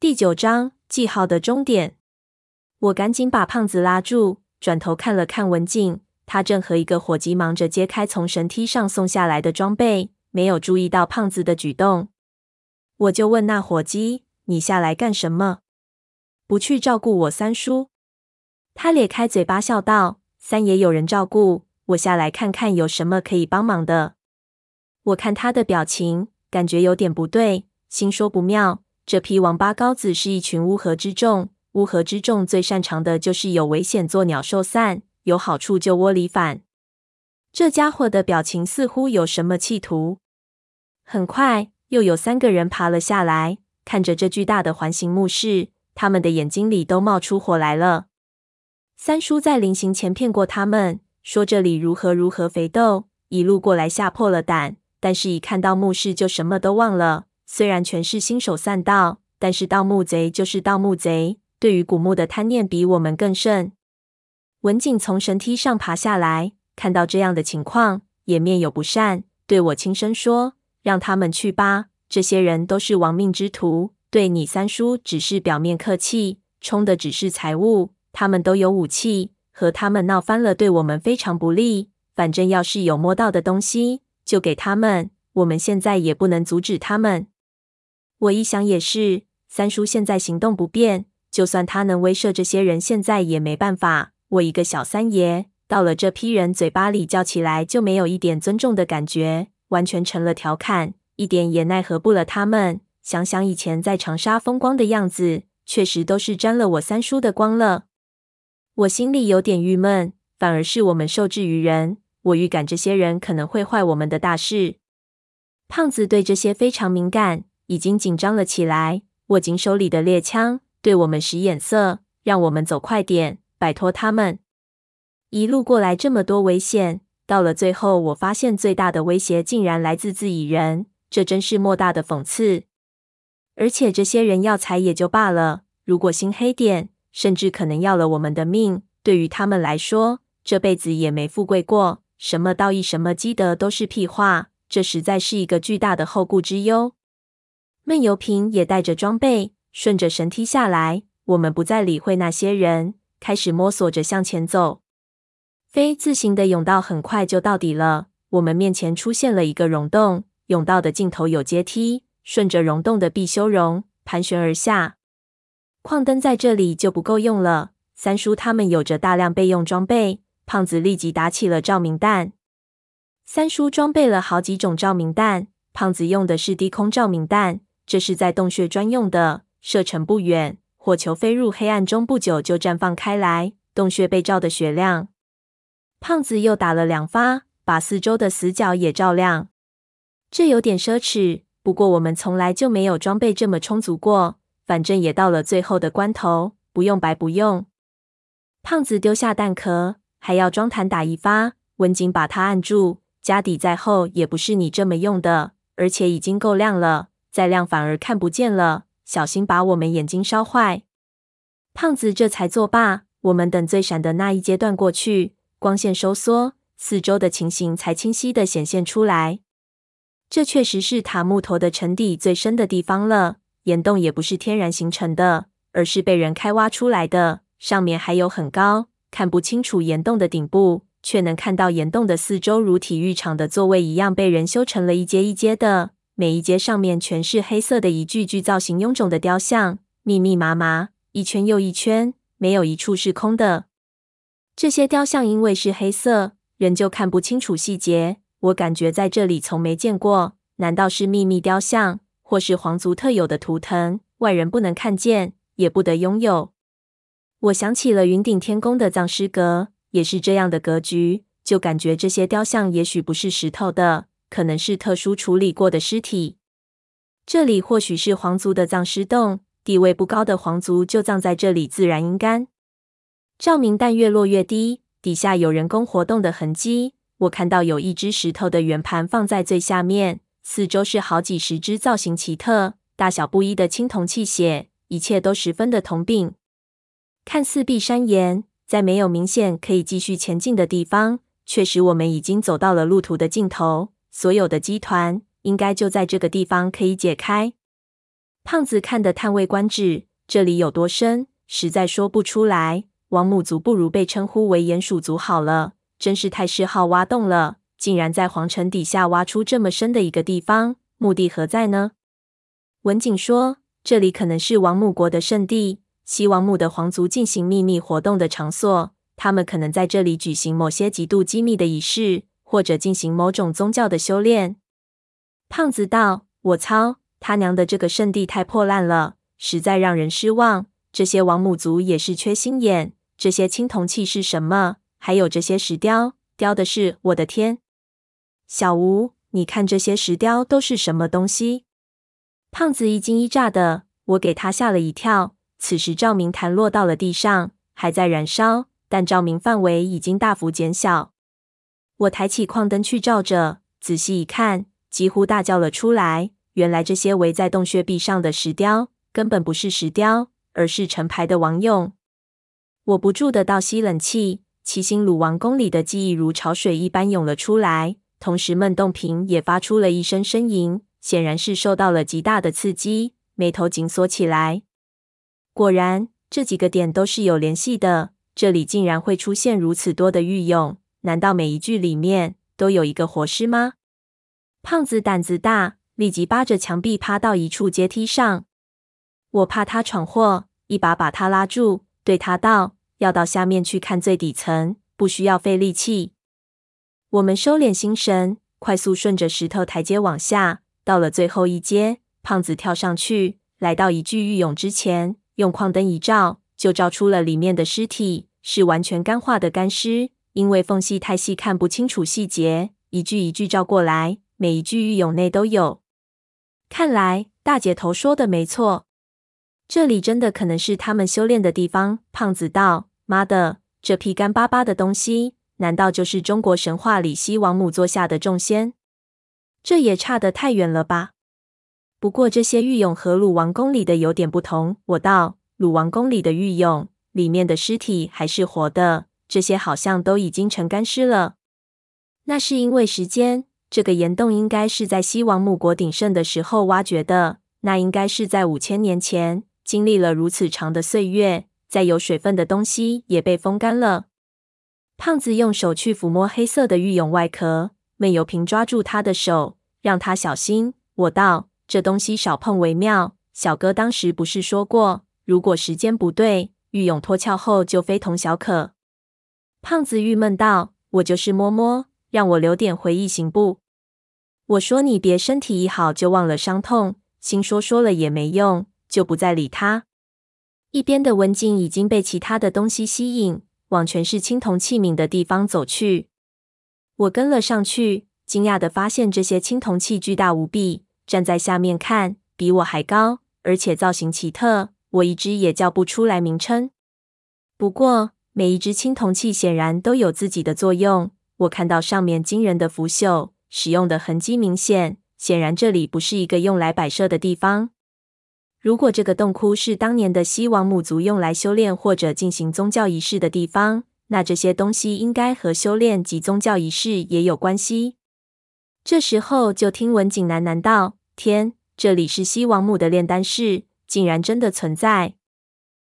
第九章记号的终点。我赶紧把胖子拉住，转头看了看文静，他正和一个伙计忙着揭开从绳梯上送下来的装备，没有注意到胖子的举动。我就问那伙计：“你下来干什么？不去照顾我三叔？”他咧开嘴巴笑道：“三爷有人照顾，我下来看看有什么可以帮忙的。”我看他的表情，感觉有点不对，心说不妙。这批王八羔子是一群乌合之众，乌合之众最擅长的就是有危险做鸟兽散，有好处就窝里反。这家伙的表情似乎有什么企图。很快，又有三个人爬了下来，看着这巨大的环形墓室，他们的眼睛里都冒出火来了。三叔在临行前骗过他们，说这里如何如何肥豆，一路过来吓破了胆，但是一看到墓室就什么都忘了。虽然全是新手散盗，但是盗墓贼就是盗墓贼，对于古墓的贪念比我们更甚。文景从神梯上爬下来，看到这样的情况，也面有不善，对我轻声说：“让他们去吧，这些人都是亡命之徒，对你三叔只是表面客气，冲的只是财物。他们都有武器，和他们闹翻了，对我们非常不利。反正要是有摸到的东西，就给他们。我们现在也不能阻止他们。”我一想也是，三叔现在行动不便，就算他能威慑这些人，现在也没办法。我一个小三爷，到了这批人嘴巴里叫起来就没有一点尊重的感觉，完全成了调侃，一点也奈何不了他们。想想以前在长沙风光的样子，确实都是沾了我三叔的光了。我心里有点郁闷，反而是我们受制于人，我预感这些人可能会坏我们的大事。胖子对这些非常敏感。已经紧张了起来，握紧手里的猎枪，对我们使眼色，让我们走快点，摆脱他们。一路过来这么多危险，到了最后，我发现最大的威胁竟然来自自己人，这真是莫大的讽刺。而且这些人要财也就罢了，如果心黑点，甚至可能要了我们的命。对于他们来说，这辈子也没富贵过，什么道义、什么积德都是屁话。这实在是一个巨大的后顾之忧。闷油瓶也带着装备，顺着绳梯下来。我们不再理会那些人，开始摸索着向前走。非字形的甬道很快就到底了。我们面前出现了一个溶洞，甬道的尽头有阶梯，顺着溶洞的必修溶盘旋而下。矿灯在这里就不够用了。三叔他们有着大量备用装备，胖子立即打起了照明弹。三叔装备了好几种照明弹，胖子用的是低空照明弹。这是在洞穴专用的，射程不远，火球飞入黑暗中不久就绽放开来，洞穴被照得雪亮。胖子又打了两发，把四周的死角也照亮。这有点奢侈，不过我们从来就没有装备这么充足过。反正也到了最后的关头，不用白不用。胖子丢下弹壳，还要装弹打一发。文景把他按住，家底再厚也不是你这么用的，而且已经够亮了。再亮反而看不见了，小心把我们眼睛烧坏。胖子这才作罢。我们等最闪的那一阶段过去，光线收缩，四周的情形才清晰地显现出来。这确实是塔木头的沉底最深的地方了。岩洞也不是天然形成的，而是被人开挖出来的。上面还有很高，看不清楚岩洞的顶部，却能看到岩洞的四周如体育场的座位一样，被人修成了一阶一阶的。每一阶上面全是黑色的一具具造型臃肿的雕像，密密麻麻，一圈又一圈，没有一处是空的。这些雕像因为是黑色，人就看不清楚细节。我感觉在这里从没见过，难道是秘密雕像，或是皇族特有的图腾，外人不能看见，也不得拥有？我想起了云顶天宫的葬尸阁，也是这样的格局，就感觉这些雕像也许不是石头的。可能是特殊处理过的尸体。这里或许是皇族的葬尸洞，地位不高的皇族就葬在这里，自然应该。照明弹越落越低，底下有人工活动的痕迹。我看到有一只石头的圆盘放在最下面，四周是好几十只造型奇特、大小不一的青铜器械，一切都十分的铜柄。看似碧山岩，在没有明显可以继续前进的地方，确实我们已经走到了路途的尽头。所有的集团应该就在这个地方可以解开。胖子看得叹为观止，这里有多深，实在说不出来。王母族不如被称呼为鼹鼠族好了，真是太嗜好挖洞了，竟然在皇城底下挖出这么深的一个地方，目的何在呢？文景说：“这里可能是王母国的圣地，西王母的皇族进行秘密活动的场所。他们可能在这里举行某些极度机密的仪式，或者进行某种宗教的修炼。”胖子道：“我操！”他娘的，这个圣地太破烂了，实在让人失望。这些王母族也是缺心眼。这些青铜器是什么？还有这些石雕，雕的是……我的天！小吴，你看这些石雕都是什么东西？胖子一惊一乍的，我给他吓了一跳。此时照明弹落到了地上，还在燃烧，但照明范围已经大幅减小。我抬起矿灯去照着，仔细一看，几乎大叫了出来。原来这些围在洞穴壁上的石雕根本不是石雕，而是成排的王俑。我不住的倒吸冷气，七星鲁王宫里的记忆如潮水一般涌了出来，同时闷洞平也发出了一声呻吟，显然是受到了极大的刺激，眉头紧锁起来。果然，这几个点都是有联系的。这里竟然会出现如此多的玉俑，难道每一具里面都有一个活尸吗？胖子胆子大。立即扒着墙壁趴到一处阶梯上，我怕他闯祸，一把把他拉住，对他道：“要到下面去看最底层，不需要费力气。”我们收敛心神，快速顺着石头台阶往下，到了最后一阶，胖子跳上去，来到一具玉俑之前，用矿灯一照，就照出了里面的尸体，是完全干化的干尸，因为缝隙太细，看不清楚细节，一句一句照过来，每一句玉俑内都有。看来大姐头说的没错，这里真的可能是他们修炼的地方。胖子道：“妈的，这批干巴巴的东西，难道就是中国神话里西王母座下的众仙？这也差得太远了吧？不过这些玉俑和鲁王宫里的有点不同。”我道：“鲁王宫里的玉俑里面的尸体还是活的，这些好像都已经成干尸了。那是因为时间。”这个岩洞应该是在西王母国鼎盛的时候挖掘的，那应该是在五千年前。经历了如此长的岁月，再有水分的东西也被风干了。胖子用手去抚摸黑色的玉俑外壳，闷油瓶抓住他的手，让他小心。我道：“这东西少碰为妙。小哥当时不是说过，如果时间不对，玉俑脱壳后就非同小可。”胖子郁闷道：“我就是摸摸。”让我留点回忆行不？我说你别身体一好就忘了伤痛，心说说了也没用，就不再理他。一边的文静已经被其他的东西吸引，往全是青铜器皿的地方走去。我跟了上去，惊讶地发现这些青铜器巨大无比，站在下面看比我还高，而且造型奇特，我一只也叫不出来名称。不过每一只青铜器显然都有自己的作用。我看到上面惊人的腐朽，使用的痕迹明显，显然这里不是一个用来摆设的地方。如果这个洞窟是当年的西王母族用来修炼或者进行宗教仪式的地方，那这些东西应该和修炼及宗教仪式也有关系。这时候，就听文景喃喃道：“天，这里是西王母的炼丹室，竟然真的存在！